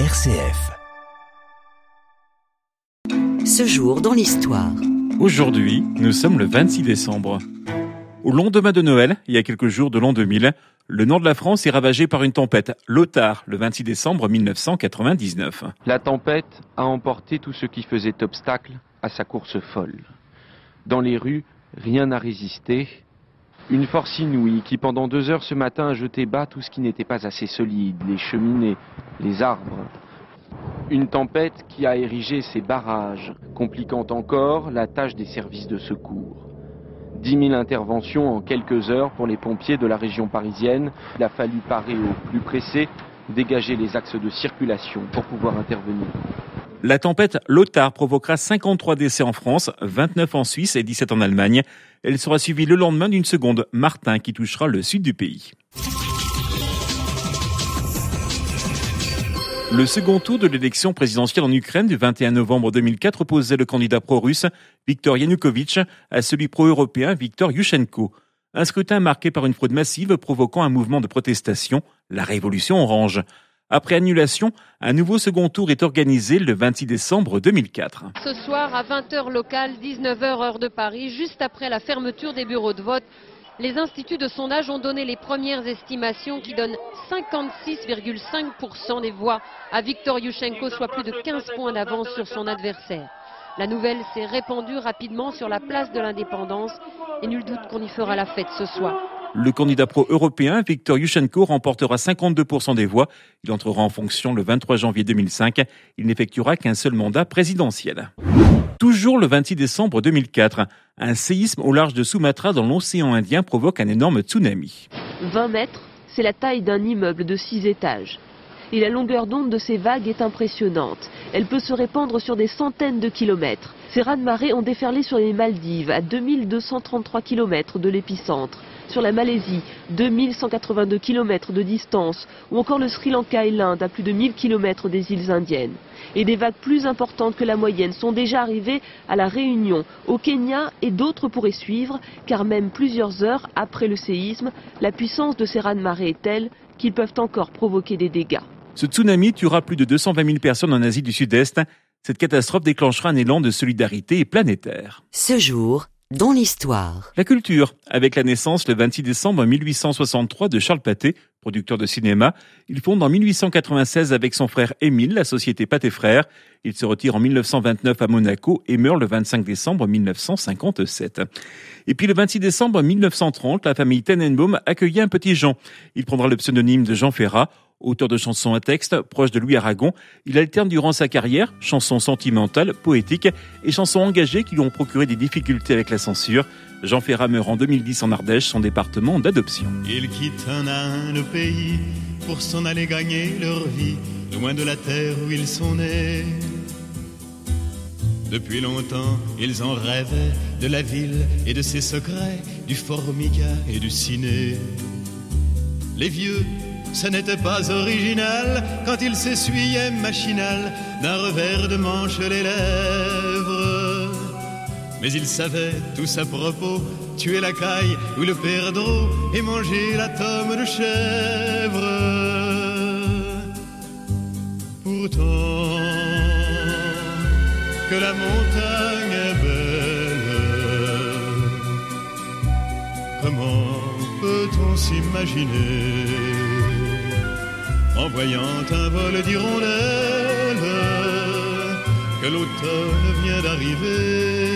RCF. Ce jour dans l'histoire. Aujourd'hui, nous sommes le 26 décembre. Au lendemain de Noël, il y a quelques jours de l'an 2000, le nord de la France est ravagé par une tempête, Lothar, le 26 décembre 1999. La tempête a emporté tout ce qui faisait obstacle à sa course folle. Dans les rues, rien n'a résisté. Une force inouïe qui pendant deux heures ce matin a jeté bas tout ce qui n'était pas assez solide, les cheminées, les arbres. Une tempête qui a érigé ses barrages, compliquant encore la tâche des services de secours. 10 000 interventions en quelques heures pour les pompiers de la région parisienne. Il a fallu parer au plus pressé, dégager les axes de circulation pour pouvoir intervenir. La tempête Lothar provoquera 53 décès en France, 29 en Suisse et 17 en Allemagne. Elle sera suivie le lendemain d'une seconde, Martin, qui touchera le sud du pays. Le second tour de l'élection présidentielle en Ukraine du 21 novembre 2004 opposait le candidat pro-russe Viktor Yanukovych à celui pro-européen Viktor Yushchenko. Un scrutin marqué par une fraude massive provoquant un mouvement de protestation, la révolution orange. Après annulation, un nouveau second tour est organisé le 26 décembre 2004. Ce soir à 20h locale, 19h heure de Paris, juste après la fermeture des bureaux de vote, les instituts de sondage ont donné les premières estimations qui donnent 56,5% des voix à Viktor Yushchenko, soit plus de 15 points d'avance sur son adversaire. La nouvelle s'est répandue rapidement sur la place de l'indépendance et nul doute qu'on y fera la fête ce soir. Le candidat pro-européen, Viktor Yushchenko, remportera 52% des voix. Il entrera en fonction le 23 janvier 2005. Il n'effectuera qu'un seul mandat présidentiel. Toujours le 26 décembre 2004, un séisme au large de Sumatra dans l'océan Indien provoque un énorme tsunami. 20 mètres, c'est la taille d'un immeuble de 6 étages. Et la longueur d'onde de ces vagues est impressionnante. Elle peut se répandre sur des centaines de kilomètres. Ces raz-de-marée ont déferlé sur les Maldives, à 2233 km de l'épicentre sur la Malaisie, 2182 km de distance, ou encore le Sri Lanka et l'Inde à plus de 1000 km des îles indiennes. Et des vagues plus importantes que la moyenne sont déjà arrivées à la Réunion, au Kenya et d'autres pourraient suivre, car même plusieurs heures après le séisme, la puissance de ces raz-de-marée est telle qu'ils peuvent encore provoquer des dégâts. Ce tsunami tuera plus de 220 000 personnes en Asie du Sud-Est. Cette catastrophe déclenchera un élan de solidarité planétaire. Ce jour, dans l'histoire. La culture, avec la naissance le 26 décembre 1863 de Charles Pathé, producteur de cinéma. Il fonde en 1896 avec son frère Émile la société Pathé Frères. Il se retire en 1929 à Monaco et meurt le 25 décembre 1957. Et puis le 26 décembre 1930, la famille Tenenbaum accueillait un petit Jean. Il prendra le pseudonyme de Jean Ferrat. Auteur de chansons à texte, proche de Louis Aragon, il alterne durant sa carrière chansons sentimentales, poétiques et chansons engagées qui lui ont procuré des difficultés avec la censure. Jean Ferrat meurt en 2010 en Ardèche, son département d'adoption. Ils quittent un à le pays pour s'en aller gagner leur vie, loin de la terre où ils sont nés. Depuis longtemps, ils en rêvaient de la ville et de ses secrets, du formica et du ciné. Les vieux ce n'était pas original quand il s'essuyait machinal d'un revers de manche les lèvres. Mais il savait tous à propos tuer la caille ou le perdreau et manger la tome de chèvre. Pourtant, que la montagne est belle, comment peut-on s'imaginer? En voyant un vol d'hirondelles que l'automne vient d'arriver.